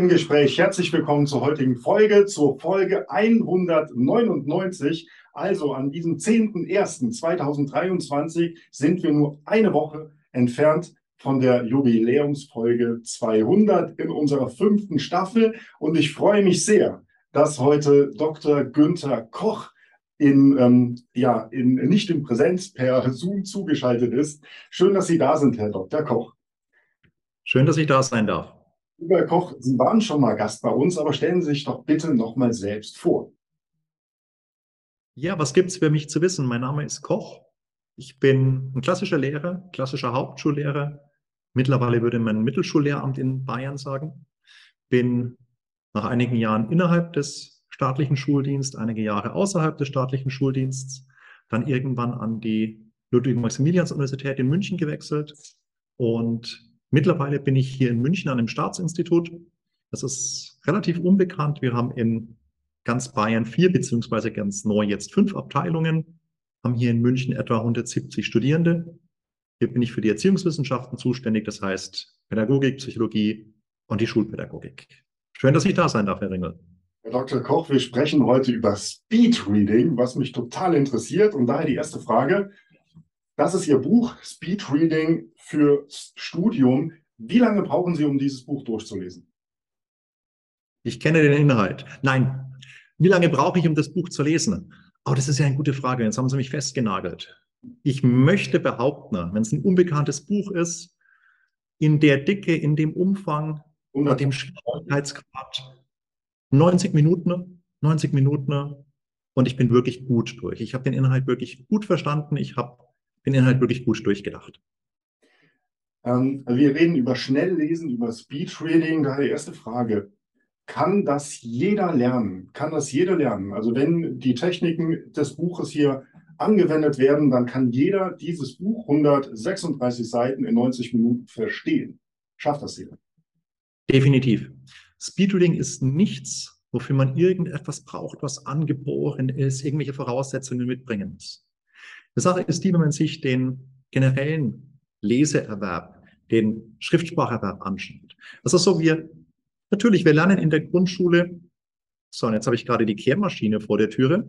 im Gespräch. Herzlich willkommen zur heutigen Folge, zur Folge 199. Also an diesem 10.01.2023 sind wir nur eine Woche entfernt von der Jubiläumsfolge 200 in unserer fünften Staffel. Und ich freue mich sehr, dass heute Dr. Günther Koch in, ähm, ja, in, nicht in Präsenz per Zoom zugeschaltet ist. Schön, dass Sie da sind, Herr Dr. Koch. Schön, dass ich da sein darf. Lieber Koch, Sie waren schon mal Gast bei uns, aber stellen Sie sich doch bitte noch mal selbst vor. Ja, was gibt es für mich zu wissen? Mein Name ist Koch. Ich bin ein klassischer Lehrer, klassischer Hauptschullehrer. Mittlerweile würde man Mittelschullehramt in Bayern sagen. Bin nach einigen Jahren innerhalb des staatlichen Schuldienstes, einige Jahre außerhalb des staatlichen Schuldienstes, dann irgendwann an die Ludwig-Maximilians-Universität in München gewechselt und Mittlerweile bin ich hier in München an einem Staatsinstitut. Das ist relativ unbekannt. Wir haben in ganz Bayern vier beziehungsweise ganz neu jetzt fünf Abteilungen, haben hier in München etwa 170 Studierende. Hier bin ich für die Erziehungswissenschaften zuständig, das heißt Pädagogik, Psychologie und die Schulpädagogik. Schön, dass ich da sein darf, Herr Ringel. Herr Dr. Koch, wir sprechen heute über Speedreading, was mich total interessiert. Und daher die erste Frage. Das ist Ihr Buch, Speed Reading für Studium. Wie lange brauchen Sie, um dieses Buch durchzulesen? Ich kenne den Inhalt. Nein. Wie lange brauche ich, um das Buch zu lesen? Oh, das ist ja eine gute Frage. Jetzt haben Sie mich festgenagelt. Ich möchte behaupten, wenn es ein unbekanntes Buch ist, in der Dicke, in dem Umfang, bei dem Schwierigkeitsgrad, 90 Minuten, 90 Minuten und ich bin wirklich gut durch. Ich habe den Inhalt wirklich gut verstanden. Ich habe den Inhalt wirklich gut durchgedacht. Ähm, wir reden über Schnelllesen, über Speedreading. Daher die erste Frage. Kann das jeder lernen? Kann das jeder lernen? Also wenn die Techniken des Buches hier angewendet werden, dann kann jeder dieses Buch 136 Seiten in 90 Minuten verstehen. Schafft das jeder? Definitiv. Speedreading ist nichts, wofür man irgendetwas braucht, was angeboren ist, irgendwelche Voraussetzungen mitbringen muss. Die Sache ist die, wenn man sich den generellen Leseerwerb, den Schriftspracherwerb anschaut. Das ist so, wir, natürlich, wir lernen in der Grundschule, so, und jetzt habe ich gerade die Kehrmaschine vor der Türe.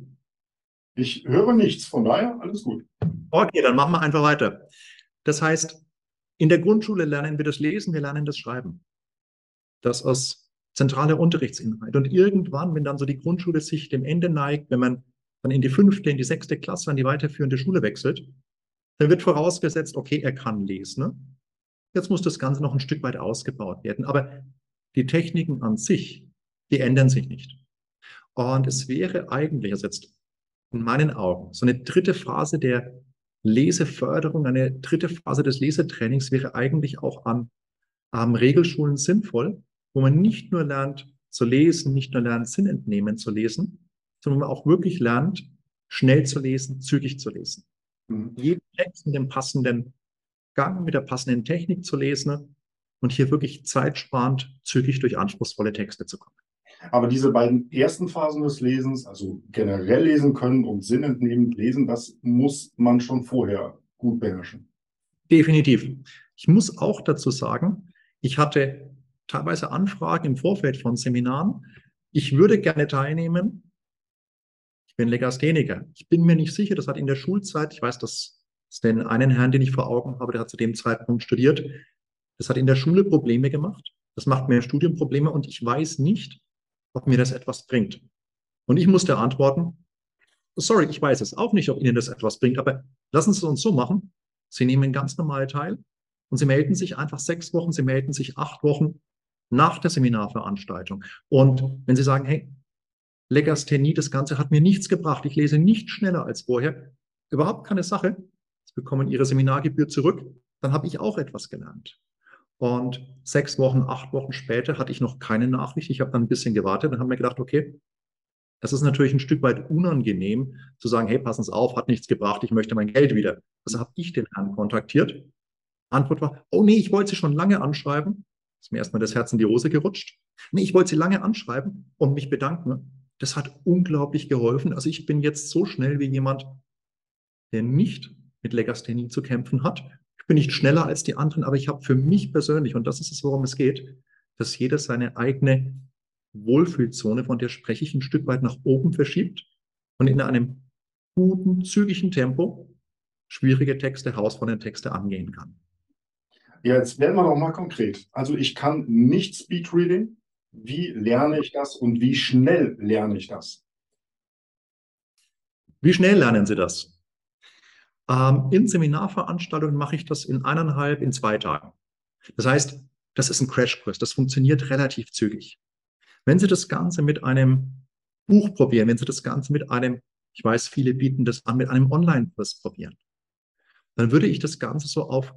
Ich höre nichts, von daher alles gut. Okay, dann machen wir einfach weiter. Das heißt, in der Grundschule lernen wir das Lesen, wir lernen das Schreiben. Das ist zentraler Unterrichtsinhalt. Und irgendwann, wenn dann so die Grundschule sich dem Ende neigt, wenn man dann in die fünfte, in die sechste Klasse, an die weiterführende Schule wechselt, dann wird vorausgesetzt, okay, er kann lesen. Ne? Jetzt muss das Ganze noch ein Stück weit ausgebaut werden. Aber die Techniken an sich, die ändern sich nicht. Und es wäre eigentlich, also jetzt in meinen Augen, so eine dritte Phase der Leseförderung, eine dritte Phase des Lesetrainings wäre eigentlich auch an, an Regelschulen sinnvoll, wo man nicht nur lernt zu lesen, nicht nur lernt, Sinn entnehmen zu lesen, sondern man auch wirklich lernt, schnell zu lesen, zügig zu lesen. Mhm. Jeden Text mit dem passenden Gang, mit der passenden Technik zu lesen und hier wirklich zeitsparend, zügig durch anspruchsvolle Texte zu kommen. Aber diese beiden ersten Phasen des Lesens, also generell lesen können und sinnentnehmend lesen, das muss man schon vorher gut beherrschen. Definitiv. Ich muss auch dazu sagen, ich hatte teilweise Anfragen im Vorfeld von Seminaren. Ich würde gerne teilnehmen, ich bin Legastheniker. Ich bin mir nicht sicher, das hat in der Schulzeit, ich weiß, dass es den einen Herrn, den ich vor Augen habe, der hat zu dem Zeitpunkt studiert, das hat in der Schule Probleme gemacht. Das macht mir im Studium Probleme und ich weiß nicht, ob mir das etwas bringt. Und ich musste antworten, sorry, ich weiß es auch nicht, ob Ihnen das etwas bringt, aber lassen Sie es uns so machen. Sie nehmen ganz normal teil und Sie melden sich einfach sechs Wochen, Sie melden sich acht Wochen nach der Seminarveranstaltung. Und wenn Sie sagen, hey, Legasthenie, das Ganze hat mir nichts gebracht. Ich lese nicht schneller als vorher. Überhaupt keine Sache. Sie bekommen Ihre Seminargebühr zurück. Dann habe ich auch etwas gelernt. Und sechs Wochen, acht Wochen später hatte ich noch keine Nachricht. Ich habe dann ein bisschen gewartet und habe mir gedacht, okay, es ist natürlich ein Stück weit unangenehm zu sagen, hey, passen Sie auf, hat nichts gebracht, ich möchte mein Geld wieder. Also habe ich den Herrn kontaktiert. Antwort war, oh nee, ich wollte Sie schon lange anschreiben. Ist mir erstmal das Herz in die Hose gerutscht. Nee, ich wollte Sie lange anschreiben und mich bedanken. Das hat unglaublich geholfen. Also ich bin jetzt so schnell wie jemand, der nicht mit Legasthenie zu kämpfen hat. Ich bin nicht schneller als die anderen, aber ich habe für mich persönlich, und das ist es, worum es geht, dass jeder seine eigene Wohlfühlzone, von der spreche ich, ein Stück weit nach oben verschiebt und in einem guten, zügigen Tempo schwierige Texte, herausfordernde Texte angehen kann. Ja, jetzt werden wir doch mal konkret. Also ich kann nicht Speedreading. Wie lerne ich das und wie schnell lerne ich das? Wie schnell lernen Sie das? Ähm, in Seminarveranstaltungen mache ich das in eineinhalb, in zwei Tagen. Das heißt, das ist ein Crashkurs. Das funktioniert relativ zügig. Wenn Sie das Ganze mit einem Buch probieren, wenn Sie das Ganze mit einem, ich weiß, viele bieten das an, mit einem Online-Kurs probieren, dann würde ich das Ganze so auf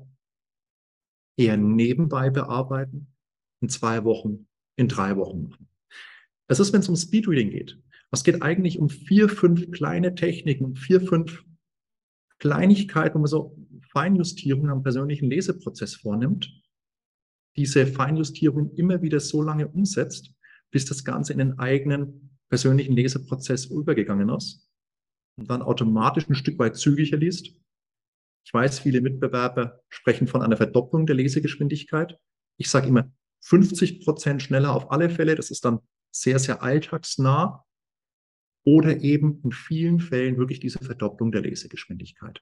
eher nebenbei bearbeiten, in zwei Wochen, in drei Wochen machen. Das ist, wenn es um Speedreading geht. Es geht eigentlich um vier, fünf kleine Techniken, vier, fünf Kleinigkeiten, wo man so Feinjustierungen am persönlichen Leseprozess vornimmt, diese Feinjustierung immer wieder so lange umsetzt, bis das Ganze in den eigenen persönlichen Leseprozess übergegangen ist und dann automatisch ein Stück weit zügiger liest. Ich weiß, viele Mitbewerber sprechen von einer Verdopplung der Lesegeschwindigkeit. Ich sage immer 50 Prozent schneller auf alle Fälle. Das ist dann sehr, sehr alltagsnah oder eben in vielen Fällen wirklich diese Verdopplung der Lesegeschwindigkeit.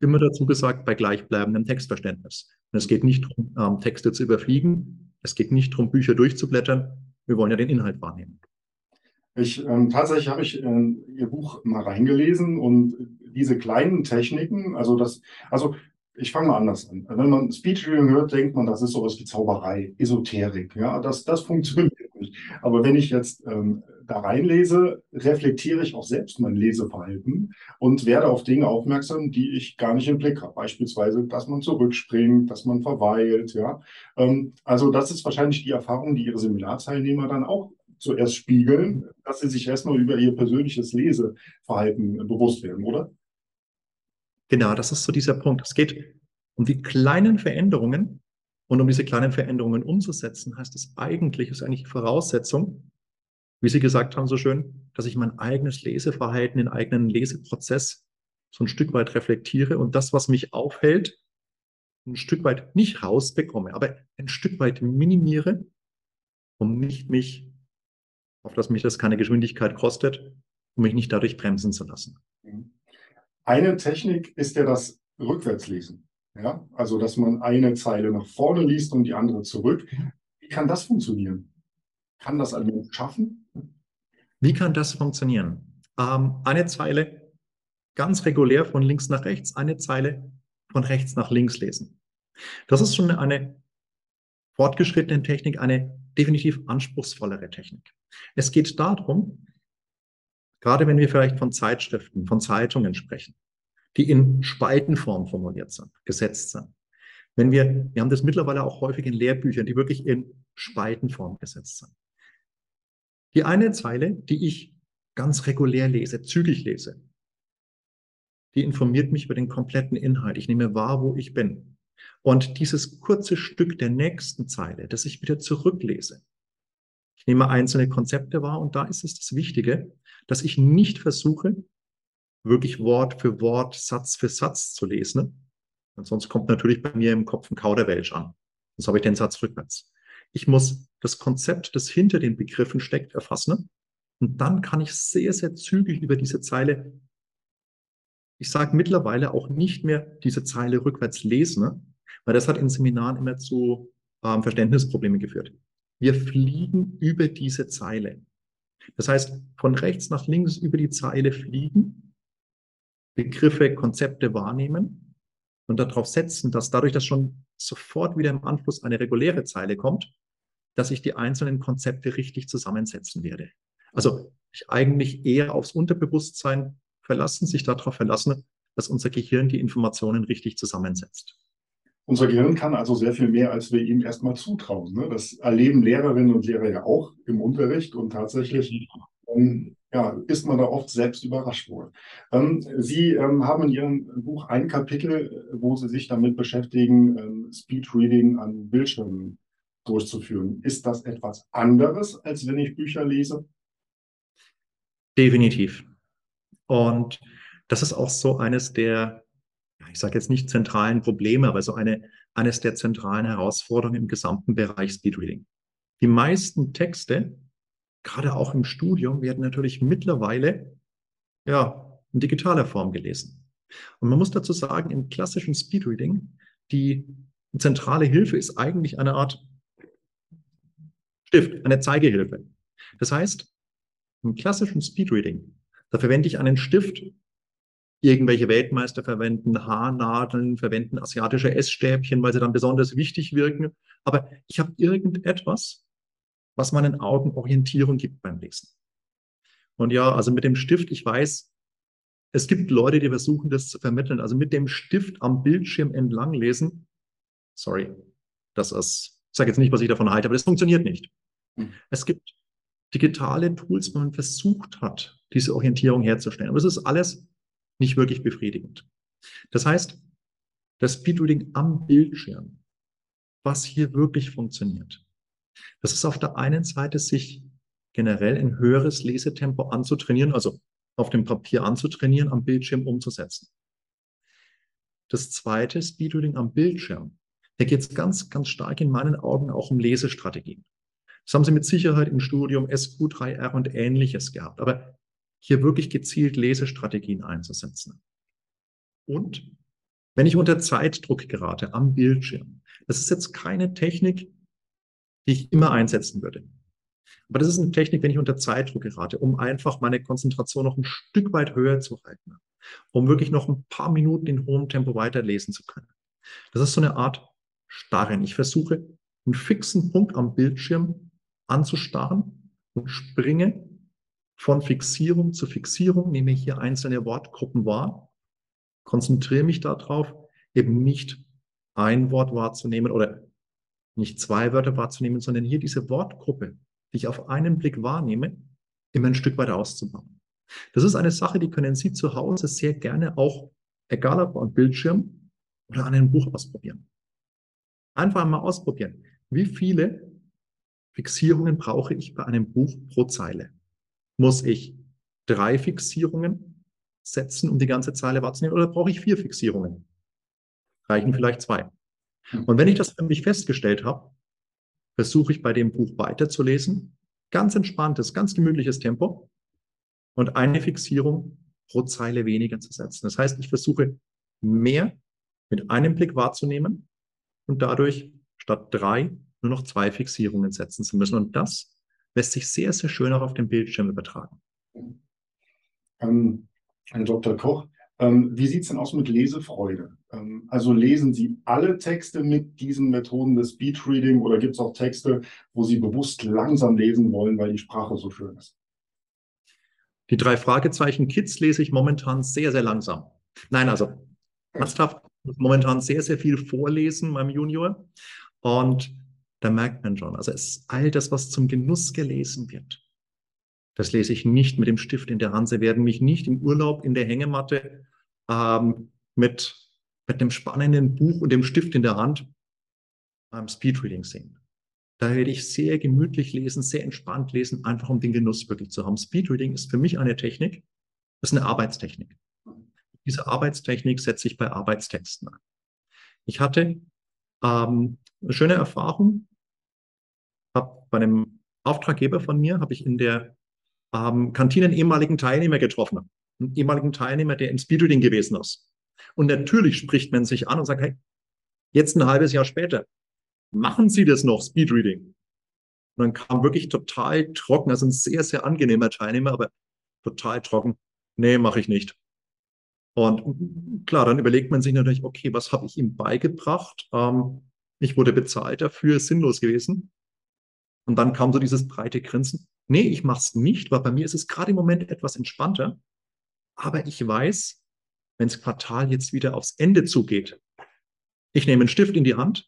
Immer dazu gesagt, bei gleichbleibendem Textverständnis. Und es geht nicht darum, ähm, Texte zu überfliegen. Es geht nicht darum, Bücher durchzublättern. Wir wollen ja den Inhalt wahrnehmen. Ich, ähm, tatsächlich habe ich ähm, Ihr Buch mal reingelesen und diese kleinen Techniken, also das, also ich fange mal anders an. Wenn man Speechreading hört, denkt man, das ist sowas wie Zauberei, Esoterik. Ja, das, das funktioniert nicht. Aber wenn ich jetzt ähm, da reinlese, reflektiere ich auch selbst mein Leseverhalten und werde auf Dinge aufmerksam, die ich gar nicht im Blick habe. Beispielsweise, dass man zurückspringt, dass man verweilt. Ja, ähm, also das ist wahrscheinlich die Erfahrung, die Ihre Seminarteilnehmer dann auch zuerst spiegeln, dass sie sich erstmal über ihr persönliches Leseverhalten bewusst werden, oder? Genau, das ist so dieser Punkt. Es geht um die kleinen Veränderungen und um diese kleinen Veränderungen umzusetzen, heißt es eigentlich, ist eigentlich Voraussetzung, wie Sie gesagt haben so schön, dass ich mein eigenes Leseverhalten, den eigenen Leseprozess so ein Stück weit reflektiere und das, was mich aufhält, ein Stück weit nicht rausbekomme, aber ein Stück weit minimiere, um nicht mich, auf dass mich das keine Geschwindigkeit kostet, um mich nicht dadurch bremsen zu lassen. Eine Technik ist ja das Rückwärtslesen. Ja, also dass man eine Zeile nach vorne liest und die andere zurück. Wie kann das funktionieren? Kann das ein Mensch schaffen? Wie kann das funktionieren? Ähm, eine Zeile ganz regulär von links nach rechts, eine Zeile von rechts nach links lesen. Das ist schon eine fortgeschrittene Technik, eine definitiv anspruchsvollere Technik. Es geht darum, gerade wenn wir vielleicht von Zeitschriften, von Zeitungen sprechen, die in Spaltenform formuliert sind, gesetzt sind. Wenn wir, wir haben das mittlerweile auch häufig in Lehrbüchern, die wirklich in Spaltenform gesetzt sind. Die eine Zeile, die ich ganz regulär lese, zügig lese, die informiert mich über den kompletten Inhalt. Ich nehme wahr, wo ich bin. Und dieses kurze Stück der nächsten Zeile, das ich wieder zurücklese, ich nehme einzelne Konzepte wahr und da ist es das Wichtige, dass ich nicht versuche, wirklich Wort für Wort, Satz für Satz zu lesen. Und sonst kommt natürlich bei mir im Kopf ein Kauderwelsch an. Sonst habe ich den Satz rückwärts. Ich muss das Konzept, das hinter den Begriffen steckt, erfassen. Und dann kann ich sehr, sehr zügig über diese Zeile, ich sage mittlerweile auch nicht mehr diese Zeile rückwärts lesen, weil das hat in Seminaren immer zu ähm, Verständnisproblemen geführt. Wir fliegen über diese Zeile. Das heißt, von rechts nach links über die Zeile fliegen, Begriffe, Konzepte wahrnehmen und darauf setzen, dass dadurch, dass schon sofort wieder im Anschluss eine reguläre Zeile kommt, dass ich die einzelnen Konzepte richtig zusammensetzen werde. Also ich eigentlich eher aufs Unterbewusstsein verlassen, sich darauf verlassen, dass unser Gehirn die Informationen richtig zusammensetzt. Unser Gehirn kann also sehr viel mehr, als wir ihm erstmal zutrauen. Ne? Das erleben Lehrerinnen und Lehrer ja auch im Unterricht und tatsächlich ähm, ja, ist man da oft selbst überrascht wohl. Ähm, Sie ähm, haben in Ihrem Buch ein Kapitel, wo Sie sich damit beschäftigen, ähm, Speedreading an Bildschirmen durchzuführen. Ist das etwas anderes, als wenn ich Bücher lese? Definitiv. Und das ist auch so eines der, ich sage jetzt nicht zentralen Probleme, aber so eine, eines der zentralen Herausforderungen im gesamten Bereich Speedreading. Die meisten Texte, gerade auch im Studium, werden natürlich mittlerweile ja, in digitaler Form gelesen. Und man muss dazu sagen, im klassischen Speedreading, die zentrale Hilfe ist eigentlich eine Art Stift, eine Zeigehilfe. Das heißt, im klassischen Speedreading, da verwende ich einen Stift, irgendwelche Weltmeister verwenden Haarnadeln, verwenden asiatische Essstäbchen, weil sie dann besonders wichtig wirken. Aber ich habe irgendetwas, was meinen Augen Orientierung gibt beim Lesen. Und ja, also mit dem Stift, ich weiß, es gibt Leute, die versuchen, das zu vermitteln. Also mit dem Stift am Bildschirm entlang lesen. Sorry, das ist, ich sage jetzt nicht, was ich davon halte, aber das funktioniert nicht. Mhm. Es gibt digitale Tools, wo man versucht hat, diese Orientierung herzustellen. Aber es ist alles nicht wirklich befriedigend. Das heißt, das Speedreading am Bildschirm, was hier wirklich funktioniert, das ist auf der einen Seite sich generell ein höheres Lesetempo anzutrainieren, also auf dem Papier anzutrainieren, am Bildschirm umzusetzen. Das zweite Speedreading am Bildschirm. Da geht es ganz, ganz stark in meinen Augen auch um Lesestrategien. Das haben Sie mit Sicherheit im Studium SQ3R und ähnliches gehabt. Aber hier wirklich gezielt Lesestrategien einzusetzen. Und wenn ich unter Zeitdruck gerate am Bildschirm, das ist jetzt keine Technik, die ich immer einsetzen würde. Aber das ist eine Technik, wenn ich unter Zeitdruck gerate, um einfach meine Konzentration noch ein Stück weit höher zu halten, um wirklich noch ein paar Minuten in hohem Tempo weiterlesen zu können. Das ist so eine Art Starren. Ich versuche, einen fixen Punkt am Bildschirm anzustarren und springe von Fixierung zu Fixierung, nehme hier einzelne Wortgruppen wahr, konzentriere mich darauf, eben nicht ein Wort wahrzunehmen oder nicht zwei Wörter wahrzunehmen, sondern hier diese Wortgruppe, die ich auf einen Blick wahrnehme, immer ein Stück weiter auszubauen. Das ist eine Sache, die können Sie zu Hause sehr gerne auch, egal ob am Bildschirm oder an einem Buch ausprobieren. Einfach mal ausprobieren. Wie viele Fixierungen brauche ich bei einem Buch pro Zeile? Muss ich drei Fixierungen setzen, um die ganze Zeile wahrzunehmen, oder brauche ich vier Fixierungen? Reichen vielleicht zwei. Hm. Und wenn ich das für mich festgestellt habe, versuche ich bei dem Buch weiterzulesen. Ganz entspanntes, ganz gemütliches Tempo und eine Fixierung pro Zeile weniger zu setzen. Das heißt, ich versuche mehr mit einem Blick wahrzunehmen und dadurch statt drei nur noch zwei Fixierungen setzen zu müssen. Und das lässt sich sehr, sehr schön auch auf dem Bildschirm übertragen. Ähm, Herr Dr. Koch, ähm, wie sieht es denn aus mit Lesefreude? Ähm, also lesen Sie alle Texte mit diesen Methoden des Speedreading oder gibt es auch Texte, wo Sie bewusst langsam lesen wollen, weil die Sprache so schön ist? Die drei Fragezeichen Kids lese ich momentan sehr, sehr langsam. Nein, also ernsthaft momentan sehr, sehr viel vorlesen meinem Junior. Und da merkt man schon, also es all das, was zum Genuss gelesen wird, das lese ich nicht mit dem Stift in der Hand. Sie werden mich nicht im Urlaub in der Hängematte ähm, mit, mit einem spannenden Buch und dem Stift in der Hand beim Speedreading sehen. Da werde ich sehr gemütlich lesen, sehr entspannt lesen, einfach um den Genuss wirklich zu haben. Speedreading ist für mich eine Technik, ist eine Arbeitstechnik. Diese Arbeitstechnik setze ich bei Arbeitstexten ein. Ich hatte ähm, eine schöne Erfahrung, habe bei einem Auftraggeber von mir, habe ich in der ähm, Kantine einen ehemaligen Teilnehmer getroffen, einen ehemaligen Teilnehmer, der im Speedreading gewesen ist. Und natürlich spricht man sich an und sagt, hey, jetzt ein halbes Jahr später, machen Sie das noch, Speedreading? Und dann kam wirklich total trocken, also ein sehr, sehr angenehmer Teilnehmer, aber total trocken. Nee, mache ich nicht. Und klar, dann überlegt man sich natürlich, okay, was habe ich ihm beigebracht? Ähm, ich wurde bezahlt dafür, sinnlos gewesen. Und dann kam so dieses breite Grinsen. Nee, ich mache es nicht, weil bei mir ist es gerade im Moment etwas entspannter. Aber ich weiß, wenn das Quartal jetzt wieder aufs Ende zugeht, ich nehme einen Stift in die Hand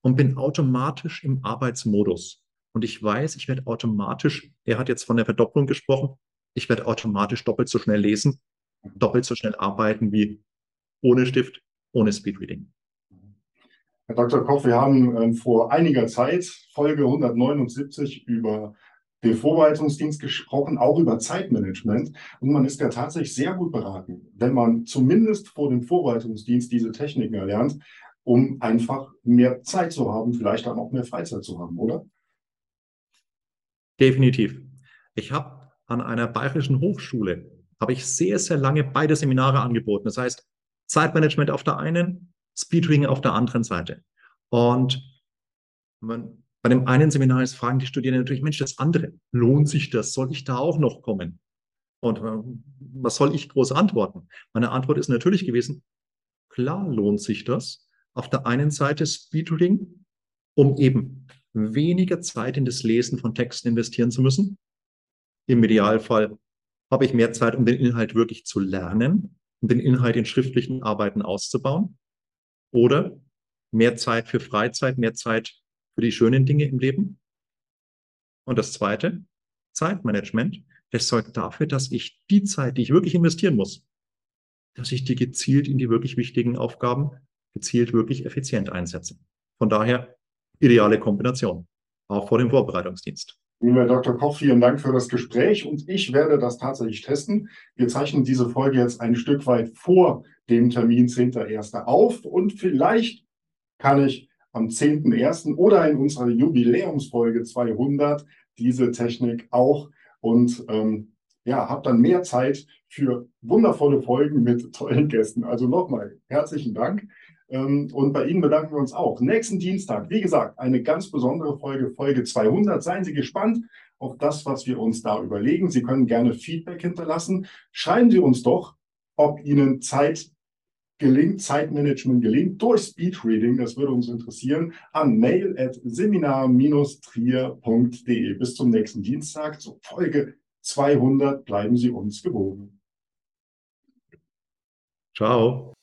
und bin automatisch im Arbeitsmodus. Und ich weiß, ich werde automatisch, er hat jetzt von der Verdopplung gesprochen, ich werde automatisch doppelt so schnell lesen, doppelt so schnell arbeiten wie ohne Stift, ohne Speedreading. Herr Dr. Koch, wir haben ähm, vor einiger Zeit, Folge 179, über den Vorbereitungsdienst gesprochen, auch über Zeitmanagement. Und man ist ja tatsächlich sehr gut beraten, wenn man zumindest vor dem Vorbereitungsdienst diese Techniken erlernt, um einfach mehr Zeit zu haben, vielleicht dann auch mehr Freizeit zu haben, oder? Definitiv. Ich habe an einer bayerischen Hochschule, habe ich sehr, sehr lange beide Seminare angeboten. Das heißt, Zeitmanagement auf der einen, Speedreading auf der anderen Seite. Und man, bei dem einen Seminar ist, fragen die Studierenden natürlich, Mensch, das andere, lohnt sich das? Soll ich da auch noch kommen? Und äh, was soll ich groß antworten? Meine Antwort ist natürlich gewesen, klar lohnt sich das. Auf der einen Seite Speedreading, um eben weniger Zeit in das Lesen von Texten investieren zu müssen. Im Idealfall habe ich mehr Zeit, um den Inhalt wirklich zu lernen, um den Inhalt in schriftlichen Arbeiten auszubauen. Oder mehr Zeit für Freizeit, mehr Zeit für die schönen Dinge im Leben. Und das zweite, Zeitmanagement. Das sorgt dafür, dass ich die Zeit, die ich wirklich investieren muss, dass ich die gezielt in die wirklich wichtigen Aufgaben gezielt wirklich effizient einsetze. Von daher ideale Kombination, auch vor dem Vorbereitungsdienst. Lieber Dr. Koch, vielen Dank für das Gespräch und ich werde das tatsächlich testen. Wir zeichnen diese Folge jetzt ein Stück weit vor dem Termin 10.1. auf und vielleicht kann ich am 10.1. oder in unserer Jubiläumsfolge 200 diese Technik auch und ähm, ja, habe dann mehr Zeit für wundervolle Folgen mit tollen Gästen. Also nochmal herzlichen Dank. Ähm, und bei Ihnen bedanken wir uns auch. Nächsten Dienstag, wie gesagt, eine ganz besondere Folge, Folge 200. Seien Sie gespannt auf das, was wir uns da überlegen. Sie können gerne Feedback hinterlassen. Schreiben Sie uns doch, ob Ihnen Zeit gelingt, Zeitmanagement gelingt durch Speedreading. Das würde uns interessieren an mail at seminar-trier.de. Bis zum nächsten Dienstag zur Folge 200. Bleiben Sie uns gewogen. Ciao.